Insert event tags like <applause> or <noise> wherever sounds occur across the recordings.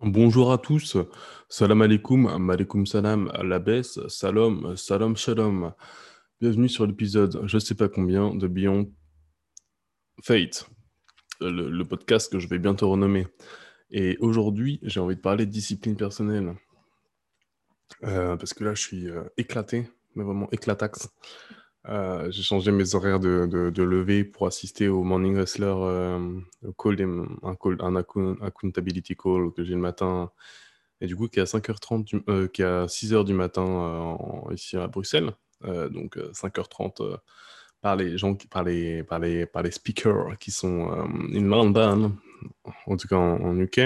Bonjour à tous, salam alaikum, alaikum salam, la baisse, salam, salam shalom. Bienvenue sur l'épisode je sais pas combien de Beyond Fate, le, podcast que je vais bientôt renommer. Et aujourd'hui, j'ai envie de parler de discipline personnelle. Euh, parce que là, je suis euh, éclaté, mais vraiment éclatax. Euh, j'ai changé mes horaires de, de, lever pour assister au Morning Wrestler euh, call, un, call, un account- accountability call que j'ai le matin. Et du coup, qui est à 5h30, du- euh, à 6h du matin ici à Bruxelles. Donc euh, 5h30 euh, par les gens, qui, par, les, par, les, par les speakers qui sont in London, en tout cas en, en UK.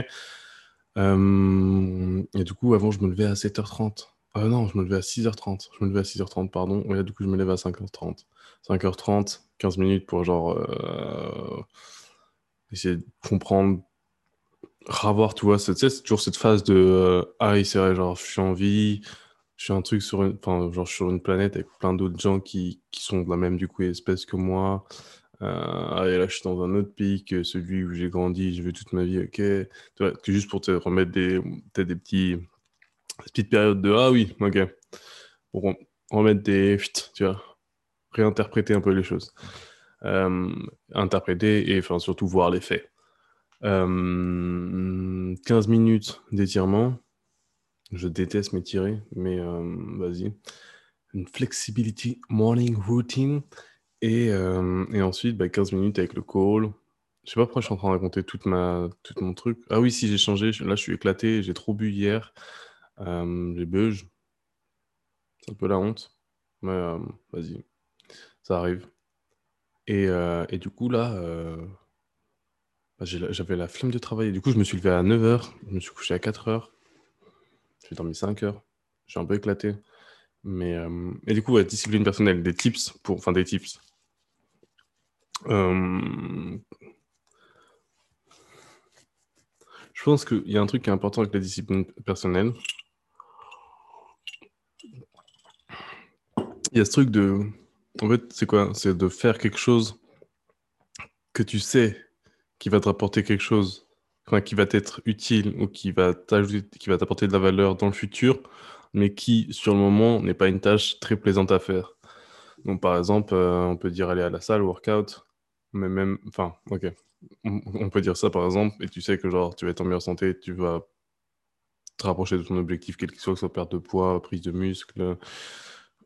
Et du coup, avant, je me levais à 7h30. Ah non, je me levais à 6h30. Je me levais à 6h30, pardon. Ouais, du coup, je me lève à 5h30. 5h30, 15 minutes pour genre euh, essayer de comprendre, revoir, tu vois. c'est- Tu sais, c'est toujours cette phase de euh, Ah c'est vrai, genre, je suis en vie, je suis un truc sur une, genre, sur une planète avec plein d'autres gens qui, qui sont de la même, du coup, espèce que moi. Euh, ah, et là, je suis dans un autre pays que celui où j'ai grandi, j'ai vu toute ma vie, ok. Tu vois, que juste pour te remettre des, des petits, des petites périodes de ah oui, ok. Pour rem- remettre des, tu vois, réinterpréter un peu les choses. Euh, interpréter et enfin surtout voir les faits. Euh, 15 minutes d'étirement. Je déteste m'étirer, mais euh, vas-y. Une flexibility morning routine. Et, euh, et ensuite, bah, 15 minutes avec le call. Je sais pas pourquoi je suis en train de raconter toute ma, tout mon truc. Ah oui, si j'ai changé. Là, je suis éclaté. J'ai trop bu hier. Euh, j'ai beuge. C'est un peu la honte. Mais euh, vas-y, ça arrive. Et, euh, et du coup, là, euh, bah, j'ai la- j'avais la flemme de travailler. Du coup, je me suis levé à 9h. Je me suis couché à 4h. J'ai dormi 5 heures. Je suis un peu éclaté. Mais, et du coup, ouais, discipline personnelle, des tips pour, enfin des tips. Je pense qu'il y a un truc qui est important avec la discipline personnelle. Il y a ce truc de, en fait, c'est quoi? C'est de faire quelque chose que tu sais qui va te rapporter quelque chose, enfin, qui va t'être utile ou qui va t'ajouter, qui va t'apporter de la valeur dans le futur, mais qui, sur le moment, n'est pas une tâche très plaisante à faire. Donc, par exemple, euh, on peut dire aller à la salle, workout, mais même, enfin, ok, on, on peut dire ça par exemple, et tu sais que genre tu vas être en meilleure santé, tu vas te rapprocher de ton objectif, quel qu'il soit, que ce soit perte de poids, prise de muscle,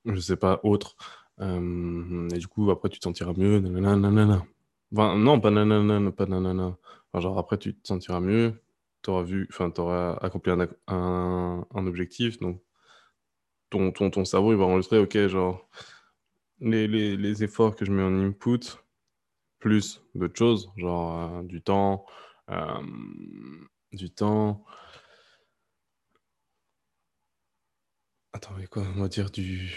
je sais pas, autre. Euh, et du coup, après, tu te sentiras mieux, nanana. Enfin, non, pas nanana, pas nanana. Enfin, genre, après, tu te sentiras mieux, tu auras vu, enfin, tu accompli un, un, un objectif, donc ton, ton, ton cerveau, il va enregistrer, ok, genre, les, les, les efforts que je mets en input, plus d'autres choses, genre euh, du temps, euh, du temps. Attends, mais quoi, on va dire du.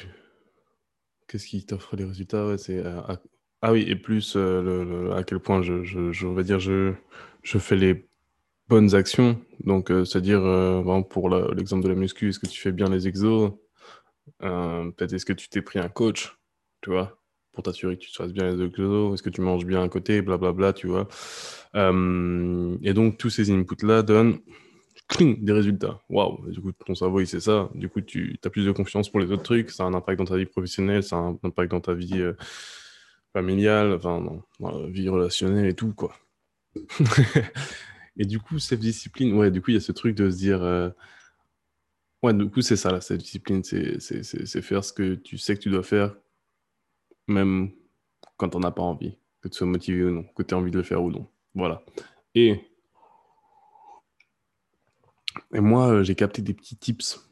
Qu'est-ce qui t'offre les résultats? Ouais, c'est. euh, Ah oui, et plus euh, à quel point je, je, dire, je, je fais les bonnes actions. Donc, euh, c'est-à-dire, pour l'exemple de la muscu, est-ce que tu fais bien les exos? Peut-être est-ce que tu t'es pris un coach, tu vois, pour t'assurer que tu fasses bien les exos? Est-ce que tu manges bien à côté? Blablabla, tu vois. Et donc, tous ces inputs-là donnent des résultats. Waouh! Du coup, ton cerveau, il sait ça. Du coup, tu as plus de confiance pour les autres trucs. Ça a un impact dans ta vie professionnelle, ça a un impact dans ta vie euh, familiale, enfin, dans, la vie relationnelle et tout, quoi. <laughs> Et du coup, self-discipline, ouais, du coup, il y a ce truc de se dire, euh, ouais, du coup, c'est ça, la self-discipline, c'est c'est- faire ce que tu sais que tu dois faire, même quand t'en as pas envie, que tu sois motivé ou non, que tu aies envie de le faire ou non. Voilà. Et, et moi, euh, j'ai capté des petits tips,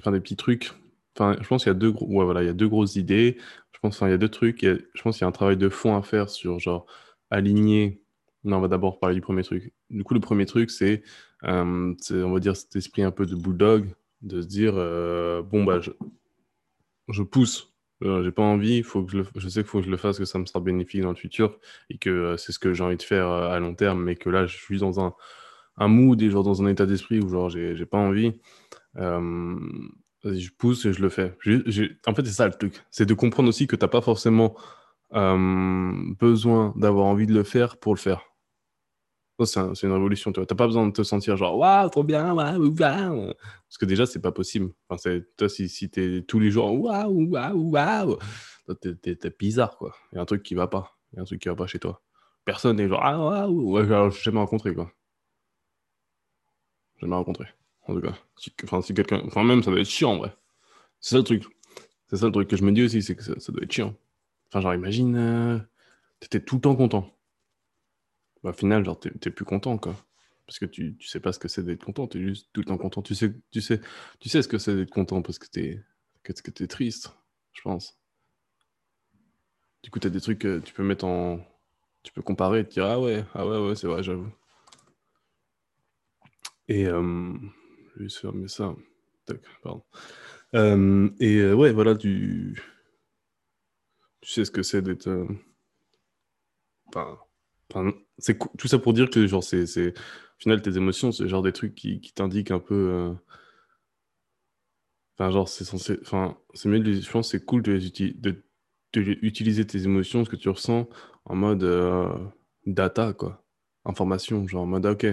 enfin, des petits trucs. Enfin, je pense qu'il y a deux gros, ouais, voilà, il y a deux grosses idées. Je pense, enfin, y a deux trucs. Je pense qu'il y a un travail de fond à faire sur, genre, aligner. Non, on va d'abord parler du premier truc. Du coup, le premier truc, c'est, euh, on va dire, cet esprit un peu de bulldog, de se dire, euh, bon, bah, je, je pousse. Euh, j'ai pas envie, faut que je, je sais qu'il faut que je le fasse, que ça me sera bénéfique dans le futur et que c'est ce que j'ai envie de faire à long terme, mais que là, je suis dans un, un mood et genre dans un état d'esprit où genre j'ai pas envie. Euh, je pousse et je le fais. En fait, c'est ça le truc. C'est de comprendre aussi que t'as pas forcément euh, besoin d'avoir envie de le faire pour le faire. c'est une révolution, tu. T'as pas besoin de te sentir genre, waouh, trop bien, waouh, waouh. Parce que déjà, c'est pas possible. Enfin, toi, si, si t'es tous les jours, waouh, waouh, waouh, t'es bizarre, quoi. Il y a un truc qui va pas. Il y a un truc qui va pas chez toi. Personne n'est genre, ah, waouh, ouais, j'ai jamais rencontré, quoi. Jamais rencontré, en tout cas. enfin, si quelqu'un, enfin, même, ça doit être chiant, en vrai. C'est ça le truc. C'est ça le truc que je me dis aussi, c'est que ça, doit être chiant. Enfin, genre, imagine, euh, t'étais tout le temps content. Bah, au final, genre, t'es plus content, quoi. Parce que tu, tu sais pas ce que c'est d'être content, t'es juste tout le temps content. Tu sais, tu sais, tu sais ce que c'est d'être content parce que t'es que, que triste, je pense. Du coup, t'as des trucs que tu peux mettre en. Tu peux comparer et te dire Ah ouais, ah ouais, ouais, c'est vrai, j'avoue. Et. Euh... Je vais fermer ça. pardon. Euh, et euh, ouais, voilà, tu. Tu sais ce que c'est d'être. Euh, enfin c'est tout ça pour dire que genre c'est au final tes émotions c'est genre des trucs qui, qui t'indiquent un peu enfin genre c'est censé enfin c'est mieux je pense c'est cool de, de, utiliser tes émotions ce que tu ressens en mode data quoi information genre en mode ok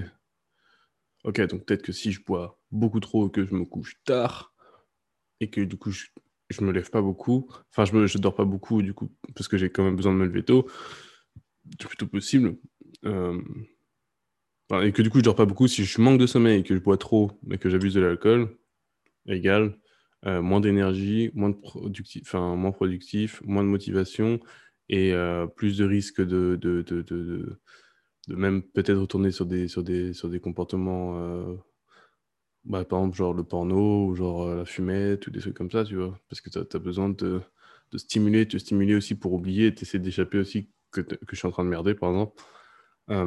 ok donc peut-être que si je bois beaucoup trop que je me couche tard et que du coup je, je me lève pas beaucoup enfin je me je dors pas beaucoup du coup parce que j'ai quand même besoin de me lever tôt c'est plutôt possible. Euh, et que du coup, je dors pas beaucoup. Si je manque de sommeil et que je bois trop, mais que j'abuse de l'alcool, égal, euh, moins d'énergie, moins, productif, moins productif, moins de motivation et euh, plus de risques de, de, de, de, de même peut-être retourner sur des, sur des, sur des comportements, bah, par exemple, genre le porno, ou genre la fumette, ou des trucs comme ça, tu vois. Parce que tu as, besoin de, de stimuler, te stimuler aussi pour oublier, tu essaies d'échapper aussi que, je suis en train de merder, par exemple. Euh,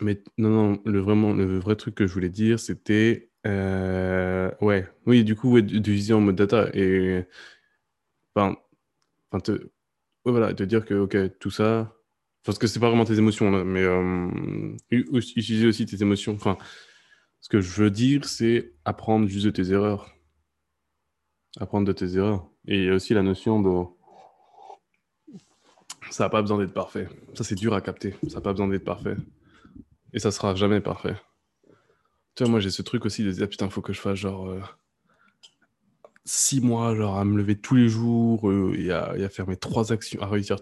mais non, non, le, vraiment, le vrai truc que je voulais dire, c'était. Euh, ouais, oui, du coup, ouais, de, viser en mode data. Et. Enfin, te, voilà, te dire que, ok, tout ça. Parce que c'est pas vraiment tes émotions, là, mais euh, utiliser aussi tes émotions. Enfin, ce que je veux dire, c'est apprendre juste de tes erreurs. Apprendre de tes erreurs. Et aussi la notion de ça n'a pas besoin d'être parfait. Ça, c'est dur à capter. Ça n'a pas besoin d'être parfait. Et ça sera jamais parfait. Tu vois, moi, j'ai ce truc aussi de dire, putain, faut que je fasse genre euh, six mois, genre à me lever tous les jours euh, et, à, faire mes trois actions, à réussir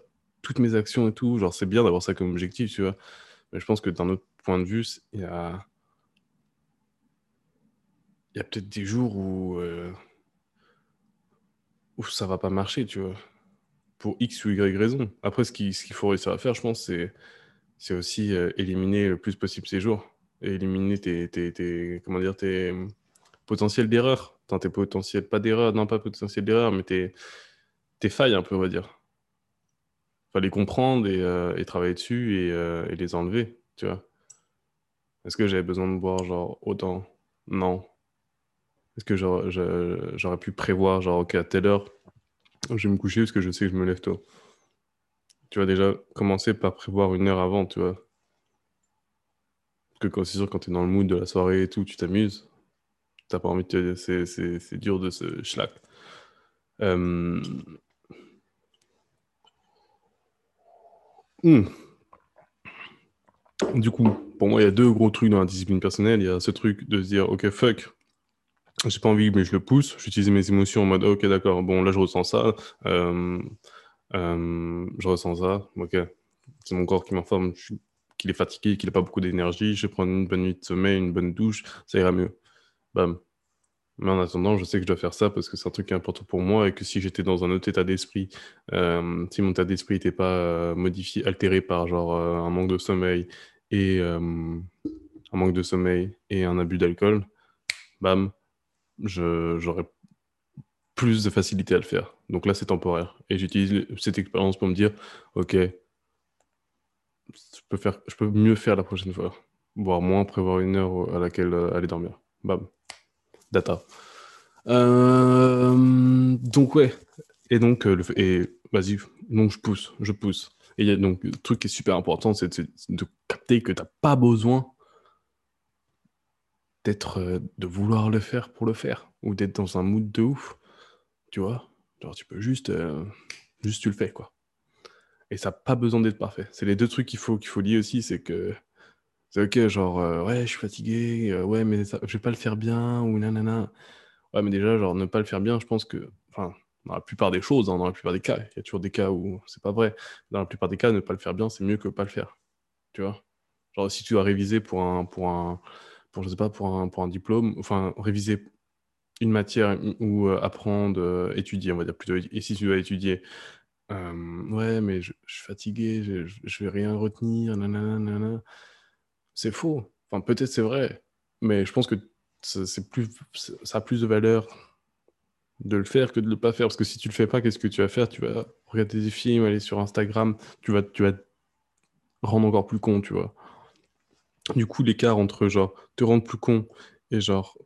toutes mes actions et tout. Genre, c'est bien d'avoir ça comme objectif, tu vois. Mais je pense que d'un autre point de vue, il y a, il y a peut-être des jours où, euh, où ça va pas marcher, tu vois pour X ou Y raison. Après, ce qu'il faut réussir à faire, je pense, c'est aussi euh, éliminer le plus possible ces jours. Et éliminer tes, tes, tes comment dire, tes potentiels d'erreur. tes potentiels, pas d'erreur, non pas potentiels d'erreur, mais tes, tes failles un peu, on va dire. Les comprendre et, euh, travailler dessus et, euh, et, les enlever, tu vois. Est-ce que j'avais besoin de boire, genre, autant? Non. Est-ce que j'aurais pu prévoir, genre, ok, à telle heure, je vais me coucher parce que je sais que je me lève tôt. Tu vas déjà commencer par prévoir une heure avant, tu vois. Que c'est sûr, quand tu es dans le mood de la soirée et tout, tu t'amuses. T'as pas envie de te... C'est dur de se schlack. Euh, hmm. Du coup, pour moi, il y a deux gros trucs dans la discipline personnelle. Il y a ce truc de se dire, ok, fuck, j'ai pas envie, mais je le pousse. J'utilise mes émotions en mode, ok, d'accord, bon, là, je ressens ça. Euh, euh, je ressens ça. Ok, c'est mon corps qui m'informe qu'il est fatigué, qu'il n'a pas beaucoup d'énergie. Je vais prendre une bonne nuit de sommeil, une bonne douche, ça ira mieux. Bam. Mais en attendant, je sais que je dois faire ça parce que c'est un truc qui est important pour moi et que si j'étais dans un autre état d'esprit, euh, si mon état d'esprit n'était pas modifié, altéré par genre un manque de sommeil et un manque de sommeil et un abus d'alcool, bam, j'aurais plus de facilité à le faire. Donc là, c'est temporaire. Et j'utilise cette expérience pour me dire, OK, je peux, faire, je peux mieux faire la prochaine fois. Voire moins prévoir une heure à laquelle euh, aller dormir. Bam. Data. Euh, donc ouais. Et donc, euh, et vas-y, donc je pousse, je pousse. Et donc, le truc qui est super important, c'est de, capter que tu n'as pas besoin d'être, euh, de vouloir le faire pour le faire, ou d'être dans un mood de ouf, tu vois? Tu peux juste, juste tu le fais, quoi. Et ça n'a pas besoin d'être parfait. C'est les deux trucs qu'il faut, qu'il faut lier aussi, c'est que c'est ok, genre, euh, ouais, je suis fatigué, euh, ouais, mais ça, je vais pas le faire bien, ou nanana. Ouais, mais déjà, genre, ne pas le faire bien, je pense que, enfin, dans la plupart des choses, hein, dans la plupart des cas, il y a toujours des cas où c'est pas vrai. Dans la plupart des cas, ne pas le faire bien, c'est mieux que pas le faire. Tu vois Genre, si tu dois réviser pour un, pour un, pour, je sais pas, pour un, pour un diplôme, enfin, réviser une matière ou euh, apprendre, étudier, on va dire plutôt, et si tu dois étudier, ouais, mais je, suis fatigué, je, je, vais rien retenir, nanana, c'est faux. Enfin, peut-être c'est vrai, mais je pense que c'est plus, ça a plus de valeur de le faire que de le pas faire. Parce que si tu le fais pas, qu'est-ce que tu vas faire? Tu vas regarder des films, aller sur Instagram, tu vas, tu vas te rendre encore plus con, tu vois. Du coup, l'écart entre genre te rendre plus con et genre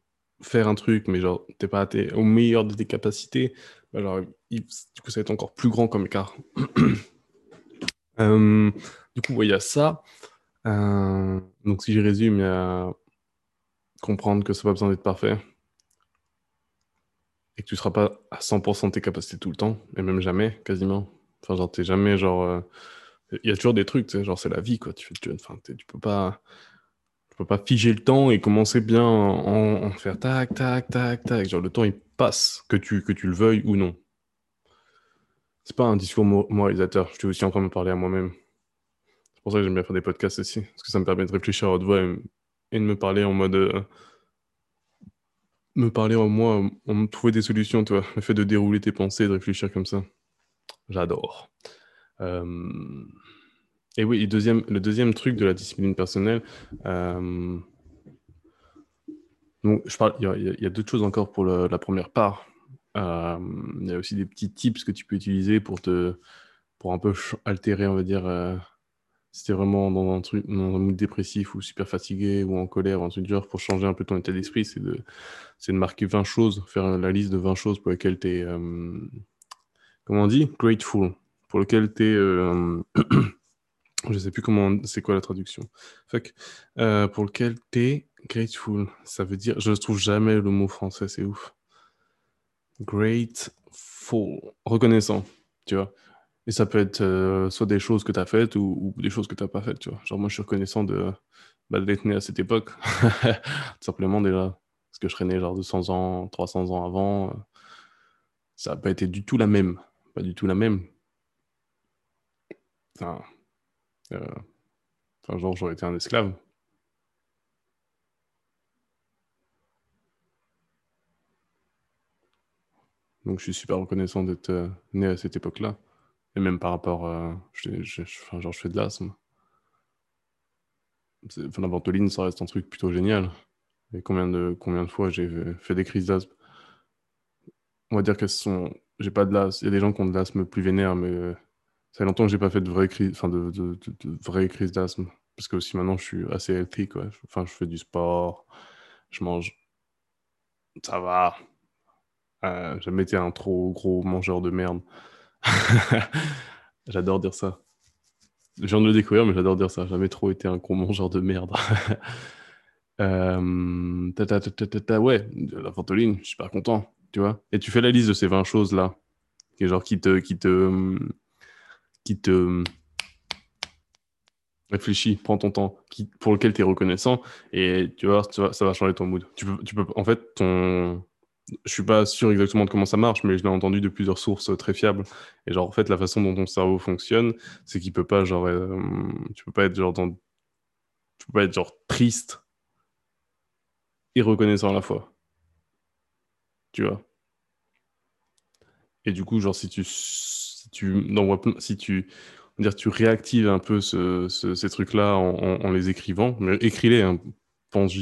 faire un truc, mais genre t'es pas au meilleur de tes capacités, bah, du coup, ça va être encore plus grand comme écart. <clears throat> Euh, du coup, il y a ça. Euh, donc, si je résume, il y a comprendre que ça n'a pas besoin d'être parfait et que tu ne seras pas à 100% de tes capacités tout le temps, et même jamais, quasiment. Enfin, genre, t'es jamais genre. Euh, il y a toujours des trucs, genre, c'est la vie, quoi. Tu, tu, peux pas. Tu pas figer le temps et commencer bien en, en, faire tac, tac, tac, tac. Genre, le temps, il passe, que tu, que tu le veuilles ou non. C'est pas un discours moralisateur. Je suis aussi en train de me parler à moi-même. C'est pour ça que j'aime bien faire des podcasts aussi. Parce que ça me permet de réfléchir à haute voix et, de me parler en mode. Euh, me parler en moi, en trouver des solutions, toi. Le fait de dérouler tes pensées, de réfléchir comme ça. J'adore. Euh, et oui, le deuxième truc de la discipline personnelle. Euh, donc, je parle, il y, a, d'autres choses encore pour la première part. Il y a aussi des petits tips que tu peux utiliser pour te, pour un peu altérer, on va dire, si t'es vraiment dans un truc, dans un mood dépressif ou super fatigué ou en colère ou un truc genre, pour changer un peu ton état d'esprit, c'est de, c'est de marquer 20 choses, faire la liste de 20 choses pour lesquelles tu es, euh, comment on dit? Grateful. Pour lesquelles tu es. Euh, <clears throat> je sais plus comment, c'est quoi la traduction. Fuck. Euh, pour lequel tu es grateful. Ça veut dire, je ne trouve jamais le mot français, c'est ouf. Grateful. Reconnaissant, tu vois. Et ça peut être euh, soit des choses que tu as faites ou, des choses que tu n'as pas faites, tu vois. Genre, moi, je suis reconnaissant de, bah, d'être né à cette époque. <laughs> Tout simplement, déjà. Parce que je serais né genre 200 ans, 300 ans avant. Euh, ça n'a pas été du tout la même. Pas du tout la même. Enfin, euh, enfin genre, j'aurais été un esclave. Donc, je suis super reconnaissant d'être né à cette époque-là. Et même par rapport. Euh, genre, je fais de l'asthme. Enfin, la ventoline, ça reste un truc plutôt génial. Et combien de, combien de fois j'ai fait des crises d'asthme? On va dire qu'elles sont. J'ai pas de l'asthme. Il y a des gens qui ont de l'asthme plus vénère, mais euh, ça fait longtemps que j'ai pas fait de vraies crises, enfin, de, vraies crises d'asthme. Parce que aussi maintenant, je suis assez healthy, quoi. Enfin, je fais du sport, je mange. Ça va. Euh, jamais été un trop gros mangeur de merde. <laughs> j'adore dire ça. Je viens de le découvrir, mais j'adore dire ça. Jamais trop été un gros mangeur de merde. <laughs> euh, ta, ta, ta, ouais, la ventoline, je suis super content, tu vois. Et tu fais la liste de ces 20 choses-là, qui, genre, qui te, qui te, qui te réfléchis, prends ton temps, qui, pour lequel tu es reconnaissant, et tu vois, ça va changer ton mood. Tu peux, tu peux, en fait, ton, je suis pas sûr exactement de comment ça marche, mais je l'ai entendu de plusieurs sources très fiables. Et genre, en fait, la façon dont ton cerveau fonctionne, c'est qu'il peut pas, genre, euh, tu peux pas être genre tu pas triste et reconnaissant à la fois. Tu vois? Et du coup, genre, si tu, si tu, si tu, dire, tu réactives un peu ce, ces trucs-là en, les écrivant, mais écris-les, hein, pense,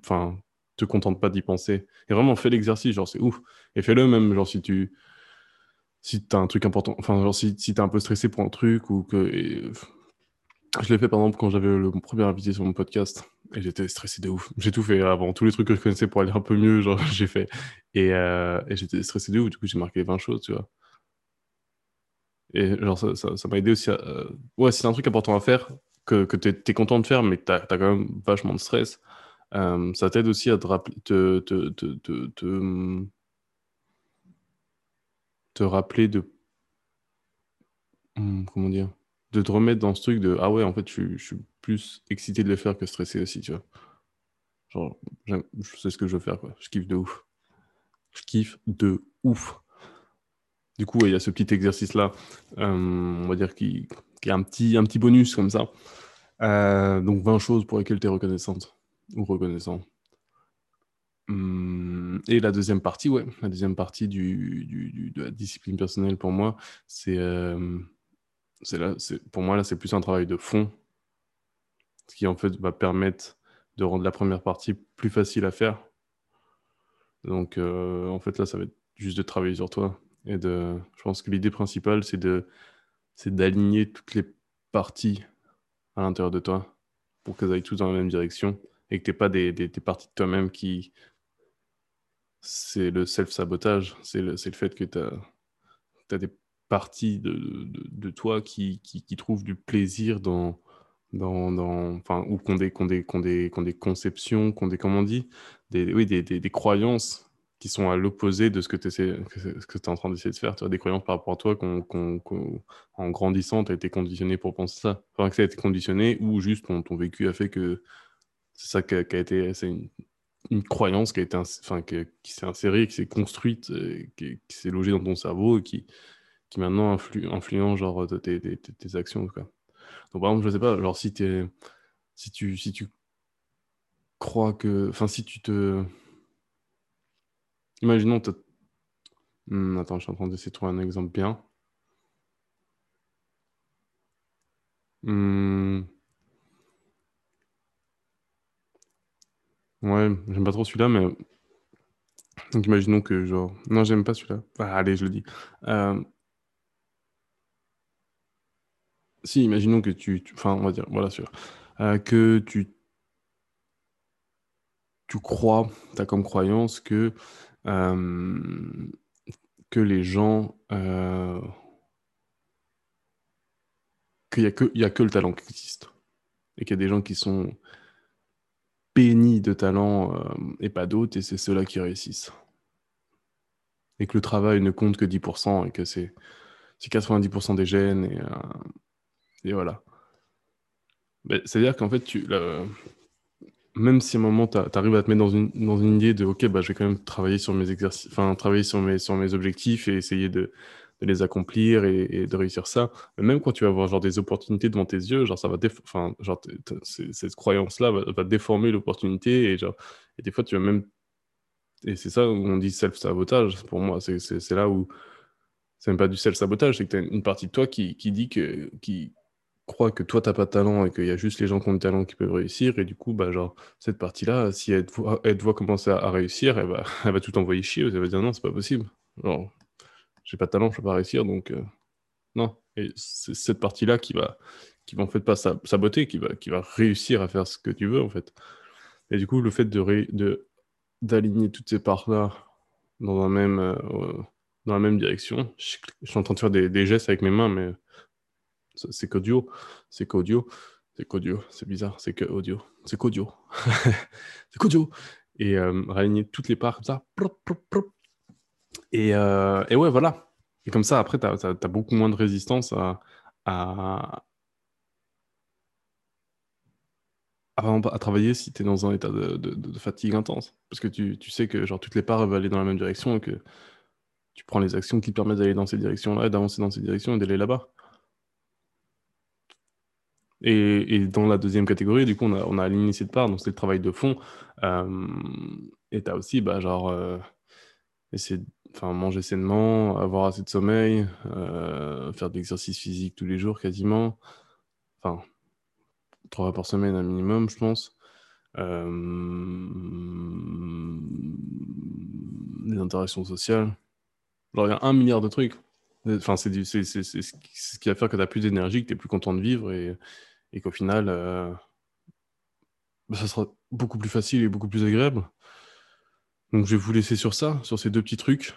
enfin, te contente pas d'y penser. Et vraiment, fais l'exercice, genre, c'est ouf. Et fais-le même, genre, si tu. Si t'as un truc important, enfin, genre, si, si t'es un peu stressé pour un truc ou que. Je l'ai fait par exemple quand j'avais le premier invité sur mon podcast et j'étais stressé de ouf. J'ai tout fait avant, tous les trucs que je connaissais pour aller un peu mieux, genre, <laughs> j'ai fait. Et, euh, et j'étais stressé de ouf, du coup, j'ai marqué 20 choses, tu vois. Et genre, ça ça, m'a aidé aussi à. Euh, ouais, c'est un truc important à faire, que, que t'es es content de faire, mais que t'as as quand même vachement de stress, euh, ça t'aide aussi à te, rappeler, de. Hmm, comment dire de te remettre dans ce truc de ah ouais, en fait, je, suis plus excité de le faire que stressé aussi, tu vois. Genre, je sais ce que je veux faire, quoi. Je kiffe de ouf. Je kiffe de ouf. Du coup, il y a ce petit exercice-là, euh, on va dire, qui, qui est un petit, un petit bonus comme ça. Euh, donc, 20 choses pour lesquelles tu es reconnaissante ou reconnaissant. Hum, et la deuxième partie, ouais, la deuxième partie du, du, de la discipline personnelle pour moi, c'est euh, là, pour moi là, c'est plus un travail de fond, ce qui en fait va permettre de rendre la première partie plus facile à faire. Donc euh, en fait là, ça va être juste de travailler sur toi et de, je pense que l'idée principale, c'est de, c'est d'aligner toutes les parties à l'intérieur de toi pour qu'elles aillent toutes dans la même direction et que n'aies pas des, des, parties de toi-même qui c'est le self-sabotage, c'est le, le, fait que tu as, des parties de, de, toi qui, qui, qui, trouvent du plaisir dans, dans, dans enfin, ou qu'on des, des, des, des, conceptions, qu'on des, comment on dit, des, oui, des, des, des croyances qui sont à l'opposé de ce que tu es en train d'essayer de faire. Tu as des croyances par rapport à toi qu'en grandissant, tu as été conditionné pour penser ça. Enfin, que ça a été conditionné ou juste ton, ton vécu a fait que c'est ça qui a, été. C'est une, croyance qui a été, enfin, qui, s'est insérée, qui s'est construite, euh, qui, s'est logée dans ton cerveau et qui, qui maintenant influe, influence genre tes, tes, tes, actions. Donc par exemple, je sais pas, genre si, si tu si tu crois que, enfin si tu te, imaginons, hmm, attends, je suis en train d'essayer de trouver un exemple bien. Hmm. Ouais, j'aime pas trop celui-là, mais. Donc, imaginons que, genre. Non, j'aime pas celui-là. Ah, allez, je le dis. Euh, si, imaginons que tu. Enfin, on va dire, voilà, celui-là. Euh, que tu. Tu crois, tu as comme croyance que. Euh, que les gens. qu'il n'y a, a que le talent qui existe. Et qu'il y a des gens qui sont bénis de talent euh, et pas d'autres, et c'est ceux-là qui réussissent. Et que le travail ne compte que 10%, et que c'est 90% des gènes, et, euh, et voilà. C'est-à-dire qu'en fait, tu, même si à un moment, tu arrives à te mettre dans une, dans une idée de, OK, bah, je vais quand même travailler sur mes exercices, travailler sur mes, sur mes objectifs et essayer de, de les accomplir et, de réussir ça. même quand tu vas avoir genre des opportunités devant tes yeux, genre ça va enfin genre cette croyance-là va, déformer l'opportunité et genre et des fois tu vas même et c'est ça où on dit self-sabotage. Pour moi, c'est là où c'est même pas du self-sabotage, c'est que tu as une partie de toi qui, qui dit que qui croit que toi t'as pas de talent et qu'il y a juste les gens qui ont du talent qui peuvent réussir et du coup bah genre cette partie-là si elle te voit commencer à, réussir elle va, <laughs> elle va tout envoyer chier elle va dire non c'est pas possible genre j'ai pas de talent, je peux pas réussir, donc euh, non. Et c'est cette partie-là qui va, qui va en fait pas saboter, qui va, qui va réussir à faire ce que tu veux en fait. Et du coup, le fait de, de d'aligner toutes ces parts-là dans un même, euh, dans la même direction. Je, suis en train de faire des, gestes avec mes mains, mais c'est qu'audio, c'est qu'audio, c'est qu'audio, c'est bizarre, c'est que audio, c'est qu'audio, <laughs> c'est qu'audio. Et euh, réaligner toutes les parts comme ça, et, euh, et, ouais, voilà. Et comme ça, après, tu as, beaucoup moins de résistance à, travailler si tu es dans un état de, fatigue intense. Parce que tu, sais que genre, toutes les parts vont aller dans la même direction et que tu prends les actions qui te permettent d'aller dans ces directions-là et d'avancer dans ces directions et d'aller là-bas. Et, dans la deuxième catégorie, du coup, on a, on a part, donc c'est le travail de fond. Euh, et tu as aussi, bah, genre, euh, essayer enfin, manger sainement, avoir assez de sommeil, euh, faire de l'exercice physique tous les jours quasiment. Enfin, trois fois par semaine un minimum, je pense. Euh, des interactions sociales. Alors, il y a un milliard de trucs. Enfin, c'est ce qui va faire que tu as plus d'énergie, que tu es plus content de vivre et, et qu'au final, euh, bah, ça sera beaucoup plus facile et beaucoup plus agréable. Donc, je vais vous laisser sur ça, sur ces deux petits trucs.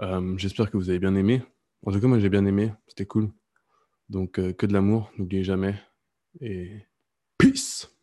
Euh, j'espère que vous avez bien aimé. En tout cas, moi j'ai bien aimé, c'était cool. Donc, euh, que de l'amour, n'oubliez jamais. Et peace